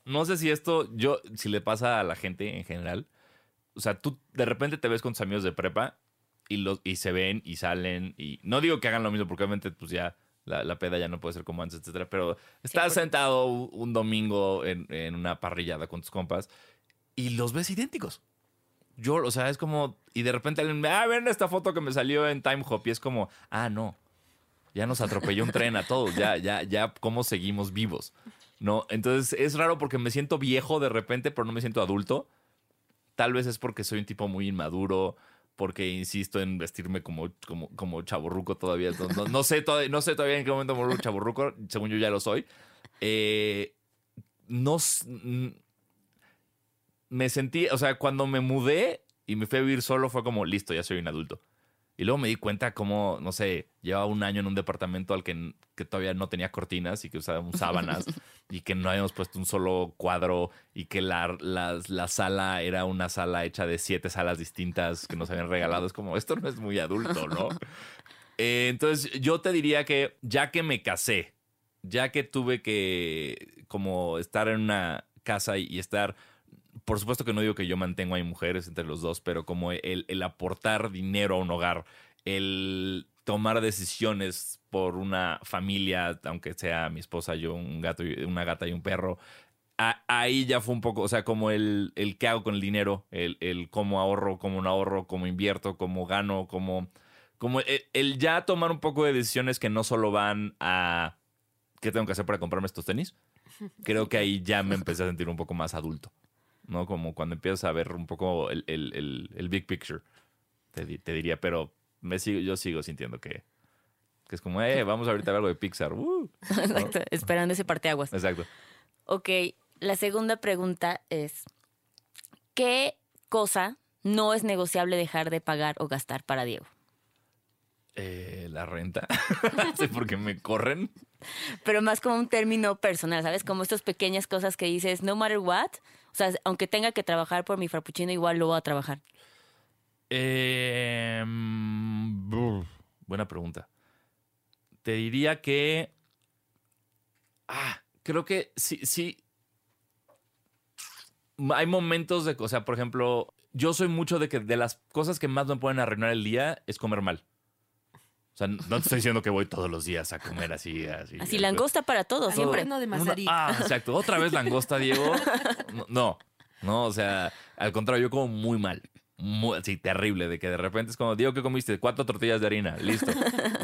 no sé si esto, yo, si le pasa a la gente en general. O sea, tú de repente te ves con tus amigos de prepa y, los, y se ven y salen. Y no digo que hagan lo mismo, porque obviamente, pues ya la, la peda ya no puede ser como antes, etcétera. Pero estás sentado un, un domingo en, en una parrillada con tus compas y los ves idénticos. Yo, o sea, es como, y de repente alguien ah, ven esta foto que me salió en Time Hop, y es como, ah, no, ya nos atropelló un tren a todos, ya, ya, ya, ¿cómo seguimos vivos? ¿No? Entonces es raro porque me siento viejo de repente, pero no me siento adulto. Tal vez es porque soy un tipo muy inmaduro, porque insisto en vestirme como, como, como chaburruco todavía. No, no- sé todavía. No sé todavía en qué momento me vuelvo chaburruco, según yo ya lo soy. Eh, no me sentí, o sea, cuando me mudé y me fui a vivir solo fue como, listo, ya soy un adulto. Y luego me di cuenta como, no sé, llevaba un año en un departamento al que, que todavía no tenía cortinas y que usábamos sábanas y que no habíamos puesto un solo cuadro y que la, la, la sala era una sala hecha de siete salas distintas que nos habían regalado. Es como, esto no es muy adulto, ¿no? Eh, entonces yo te diría que ya que me casé, ya que tuve que como estar en una casa y, y estar, por supuesto que no digo que yo mantengo a mi mujeres entre los dos, pero como el, el aportar dinero a un hogar, el tomar decisiones por una familia, aunque sea mi esposa, yo, un gato, y- una gata y un perro, a- ahí ya fue un poco, o sea, como el, el qué hago con el dinero, el, el cómo ahorro, cómo no ahorro, cómo invierto, cómo gano, cómo, como el, el ya tomar un poco de decisiones que no solo van a qué tengo que hacer para comprarme estos tenis. Creo que ahí ya me empecé a sentir un poco más adulto, ¿no? Como cuando empiezas a ver un poco el, el- el- el big picture, te, te diría, pero me sigo, yo sigo sintiendo que, que es como, eh, vamos ahorita a ver algo de Pixar. uh", ¿no? Exacto, esperando ese parteaguas. Exacto. Ok, la segunda pregunta es, ¿qué cosa no es negociable dejar de pagar o gastar para Diego? Eh, la renta. sí, porque me corren. Pero más como un término personal, ¿sabes? Como estas pequeñas cosas que dices, no matter what, o sea, aunque tenga que trabajar por mi frappuccino, igual lo voy a trabajar. Brr, buena pregunta. Te diría que. Ah, creo que sí, sí. Hay momentos de. O sea, por ejemplo, yo soy mucho de que de las cosas que más me pueden arruinar el día es comer mal. O sea, no te estoy diciendo que voy todos los días a comer así. Así, Así, langosta para todos, Siempre. siempre. no de Una- ah, exacto. Otra vez langosta, Diego. No, no, no, o sea, al contrario, yo como muy mal. Muy, sí, terrible, de que de repente es como, Diego, ¿qué comiste? Cuatro tortillas de harina, listo.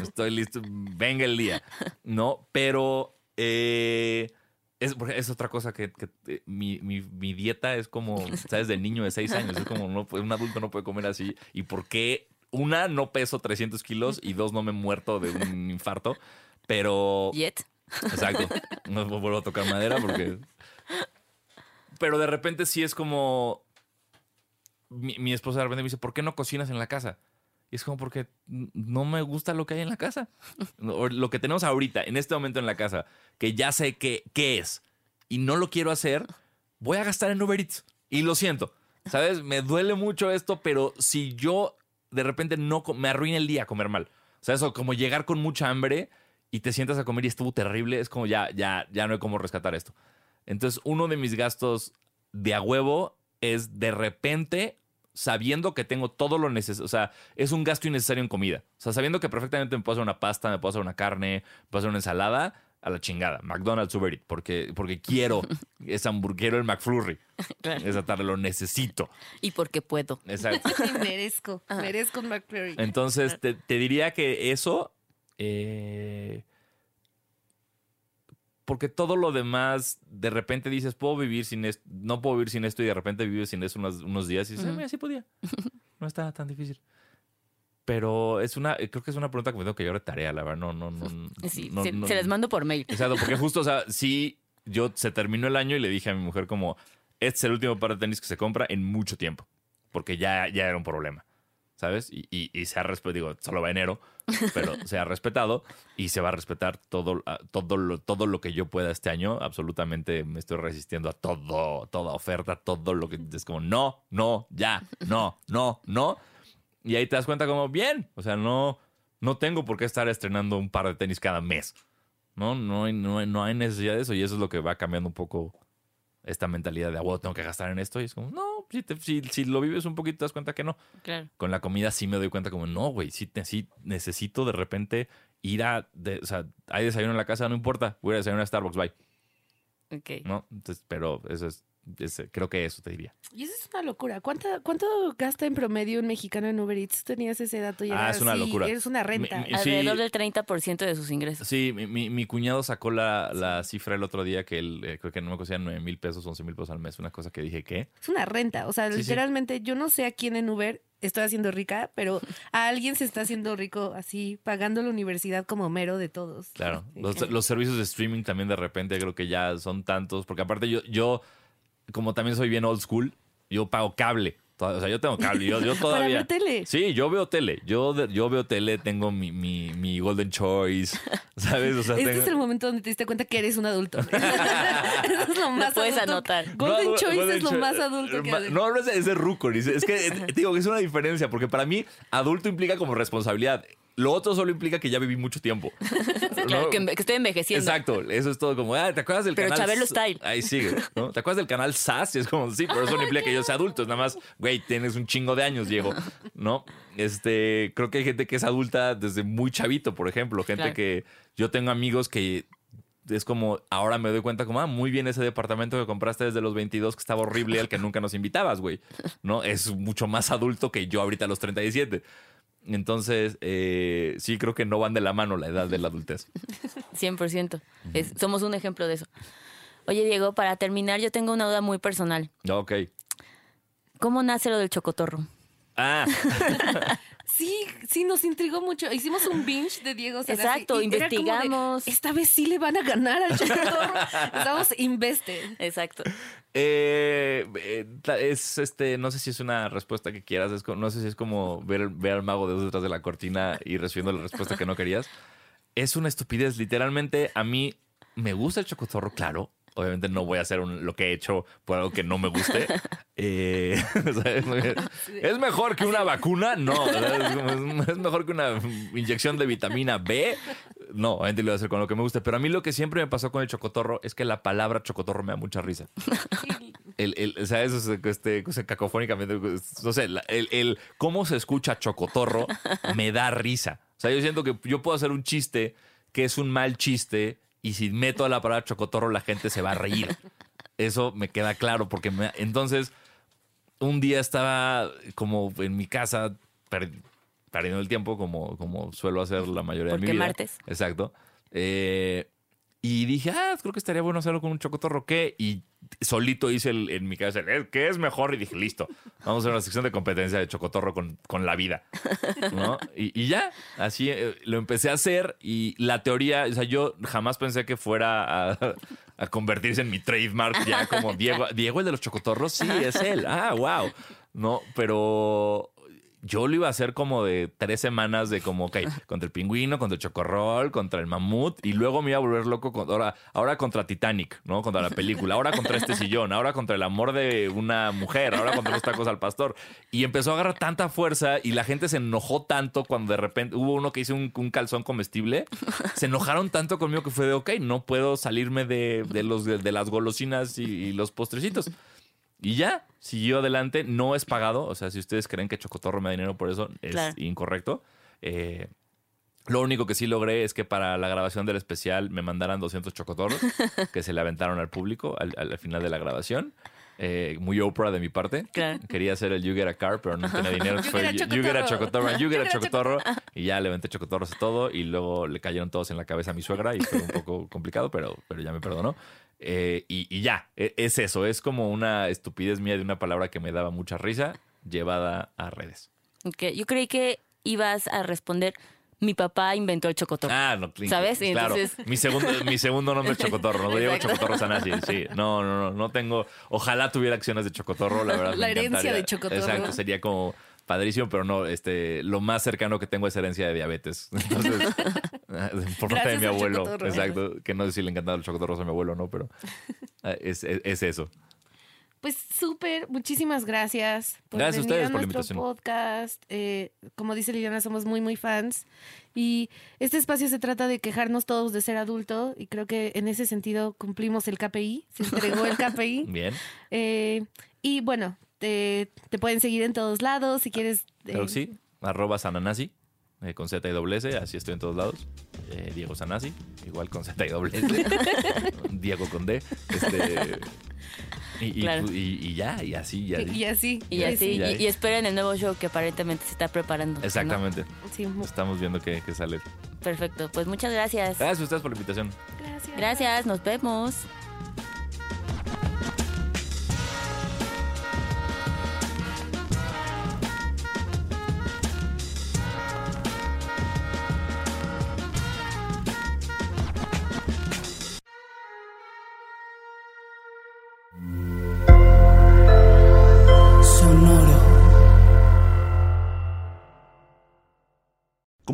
Estoy listo, venga el día. No, pero eh, es, es otra cosa que, que, eh, mi, mi- mi dieta es como, ¿sabes? Del niño de seis años. Es como, no, un adulto no puede comer así. ¿Y por qué? Una, no peso 300 kilos y dos, no me he muerto de un infarto. Pero Yet. Exacto. No vuelvo a tocar madera porque. Pero de repente sí es como. Mi, mi esposa de repente me dice, ¿por qué no cocinas en la casa? Y es como porque no me gusta lo que hay en la casa. O lo que tenemos ahorita, en este momento en la casa, que ya sé qué qué es y no lo quiero hacer, voy a gastar en Uber Eats. Y lo siento. ¿Sabes? Me duele mucho esto, pero si yo de repente no me arruina el día comer mal. O sea, eso como llegar con mucha hambre y te sientas a comer y estuvo terrible, es como ya, ya, ya no hay cómo rescatar esto. Entonces, uno de mis gastos de a huevo es de repente, sabiendo que tengo todo lo necesario, o sea, es un gasto innecesario en comida. O sea, sabiendo que perfectamente me puedo hacer una pasta, me puedo hacer una carne, me puedo hacer una ensalada, a la chingada. McDonald's, Uber Eats, porque, porque quiero ese hamburguero, el McFlurry. Claro. Esa tarde lo necesito. Y porque puedo. Exacto. merezco, merezco un McFlurry. Entonces, te, te diría que eso. eh, porque todo lo demás, de repente dices, puedo vivir sin esto, no puedo vivir sin esto, y de repente vives sin eso unos, unos días y dices, "Ah, mira, sí podía. No está tan difícil. Pero es una, creo que es una pregunta que me tengo que llevar de tarea, la verdad. No, no, no. Sí, no- se, no- se las mando por mail. Exacto, porque justo, o sea, sí, yo se terminó el año y le dije a mi mujer como, este es el último par de tenis que se compra en mucho tiempo, porque ya, ya era un problema, ¿sabes? Y, y- y se ha respetado, digo, solo va enero, pero se ha respetado y se va a respetar todo, a- todo, lo, todo lo que yo pueda este año. Absolutamente me estoy resistiendo a todo, toda oferta, todo lo que es como, no, no, ya, no, no, no. Y ahí te das cuenta como, bien, o sea, no, no tengo por qué estar estrenando un par de tenis cada mes. No, no hay, no, hay, no hay necesidad de eso y eso es lo que va cambiando un poco esta mentalidad de, ah, bueno, tengo que gastar en esto. Y es como, no, si, te- si, si lo vives un poquito te das cuenta que no. Claro. Con la comida sí me doy cuenta como, no, güey, sí, sí necesito de repente ir a, de- o sea, hay desayuno en la casa, no importa, voy a desayunar a Starbucks, bye. Ok. ¿No? Entonces, pero eso es es- creo que eso te diría. Y eso es una locura. ¿Cuánta, ¿Cuánto gasta en promedio un mexicano en Uber Eats? ¿Tenías ese dato? y Ah, es una así, locura. Es una renta. Mi- mi- sí. Alrededor del 30% de sus ingresos. Sí, mi, mi- mi cuñado sacó la, la cifra el otro día que él, eh, creo que no me costía 9 mil pesos, 11 mil pesos al mes. Una cosa que dije, ¿qué? Es una renta. O sea, Sí, sí. literalmente yo no sé a quién en Uber estoy haciendo rica, pero a alguien se está haciendo rico así, pagando la universidad como mero de todos. Claro, Sí. los, los servicios de streaming también de repente creo que ya son tantos, porque aparte yo, yo como también soy bien old school, yo pago cable. O sea, yo tengo cable, yo, yo Para todavía... ver tele. Sí, yo veo tele, yo, yo veo tele, tengo mi, mi, mi Golden Choice, ¿sabes? O sea, Este tengo- es el momento donde te diste cuenta que eres un adulto. Eso es lo más puedes adulto. anotar. Golden No, Choice Golden es lo más adulto que. No, no es, es de ruco. dice- Es que te digo que es una diferencia, porque para mí adulto implica como responsabilidad. Lo otro solo implica que ya viví mucho tiempo. Que, estoy envejeciendo. Exacto, eso es todo como, ah, ¿te acuerdas del Pero canal? Chabelo S- style. Ahí sigue, ¿no? ¿Te acuerdas del canal SAS? Y es como, sí, pero eso no implica que yo sea adulto, es nada más, güey, tienes un chingo de años, Diego, ¿no? Este, creo que hay gente que es adulta desde muy chavito, por ejemplo, gente Claro. que yo tengo amigos que es como, ahora me doy cuenta como, ah, muy bien ese departamento que compraste desde los 22 que estaba horrible al que nunca nos invitabas, güey, ¿no? Es mucho más adulto que yo ahorita a los 37. Entonces, eh, sí creo que no van de la mano la edad de la adultez. 100%. Es- somos un ejemplo de eso. Oye, Diego, para terminar, yo tengo una duda muy personal. Ok. ¿Cómo nace lo del chocotorro? Ah, Sí, sí, nos intrigó mucho. Hicimos un binge de Diego Sanasi Exacto, de, investigamos. Esta vez sí le van a ganar al Chocotorro. Estamos invested. Exacto. Eh, eh, es este, no sé si es una respuesta que quieras, es no sé si es como ver, ver al mago de detrás de la cortina y recibiendo la respuesta que no querías. Es una estupidez, literalmente a mí me gusta el chocotorro, claro. Obviamente no voy a hacer un- lo que he hecho por algo que no me guste. Eh. ¿Es mejor que una vacuna? No. ¿Es mejor que una inyección de vitamina B? No, obviamente lo voy a hacer con lo que me guste. Pero a mí lo que siempre me pasó con el chocotorro es que la palabra chocotorro me da mucha risa el, el, o sea, eso es este, o sea, cacofónicamente, no sé, el, el cómo se escucha chocotorro me da risa. O sea, yo siento que yo puedo hacer un chiste que es un mal chiste y si meto la palabra chocotorro la gente se va a reír. Eso me queda claro porque me- entonces un día estaba como en mi casa per- perdiendo el tiempo como, como suelo hacer la mayoría de mi Porque vida. martes. Exacto. Eh, y dije, ah, creo que estaría bueno hacerlo con un chocotorro. ¿Qué? Y solito hice el- en mi cabeza, el, ¿qué es mejor? Y dije, listo, vamos a hacer una sección de competencia de chocotorro con, con la vida. ¿no? Y, y ya, así eh, lo empecé a hacer. Y la teoría, o sea, yo jamás pensé que fuera a, a convertirse en mi trademark ya como Diego. Diego, el de los chocotorros, sí, es él. Ah, wow. No, pero yo lo iba a hacer como de tres semanas de como, ok, contra el pingüino, contra el chocorrol, contra el mamut, y luego me iba a volver loco con- ahora, ahora contra Titanic, ¿no? Contra la película, ahora contra este sillón, ahora contra el amor de una mujer, ahora contra los tacos al pastor. Y empezó a agarrar tanta fuerza y la gente se enojó tanto cuando de repente hubo uno que hizo un, un calzón comestible. Se enojaron tanto conmigo que fue de, ok, no puedo salirme de, de los, de, de las golosinas y, y los postrecitos. Y ya, siguió adelante. No es pagado. O sea, si ustedes creen que Chocotorro me da dinero por eso, es Claro. incorrecto. Eh, lo único que sí logré es que para la grabación del especial me mandaran 200 chocotorros que se le aventaron al público al, al final de la grabación. Eh, muy Oprah de mi parte. Claro. Quería hacer el You Get a Car, pero no tenía dinero. You Fue get a You Get a chocotorro. You Get a You get a Chocotorro. Y ya le aventé chocotorros a todo y luego le cayeron todos en la cabeza a mi suegra y fue un poco complicado, pero, pero ya me perdonó. Eh, y, y ya, e- es eso. Es como una estupidez mía de una palabra que me daba mucha risa llevada a redes. Ok, Yo creí que ibas a responder, mi papá inventó el chocotorro. Ah, no, ¿Sabes? Claro. entonces- Mi, segundo, mi segundo nombre es Chocotorro. No llevo Exacto. Chocotorro Sanasi. Sí. No, no, no. No tengo. Ojalá tuviera acciones de Chocotorro, la verdad. La me herencia de Chocotorro. Exacto. Sería como padrísimo, pero no. Este, lo más cercano que tengo es herencia de diabetes. Entonces, por parte de mi abuelo. Exacto. Que no sé si le encantaba el Chocotorro a mi abuelo o no, pero eh, es, es- es eso. Pues súper, muchísimas gracias por Gracias a ustedes a por nuestro invitación. podcast. Eh, como dice Liliana, somos muy, muy fans. Y este espacio se trata de quejarnos todos de ser adulto y creo que en ese sentido cumplimos el KPI, se entregó el KPI. Bien. Eh, y bueno, te, te pueden seguir en todos lados si quieres. eh, Claro que sí. Arroba Sananasi. Eh, con Z y doble S, así estoy en todos lados. Eh, Diego Sanasi, igual con Z y doble S. Diego con D. Este, Y, y, Claro. pu- y- y ya, y así, y así. Y así. Y así, Y y, esperen el nuevo show que aparentemente se está preparando. ¿no? Exactamente. Sí, Estamos viendo que, que sale. Perfecto, pues muchas gracias. Gracias a ustedes por la invitación. Gracias. Gracias, nos vemos.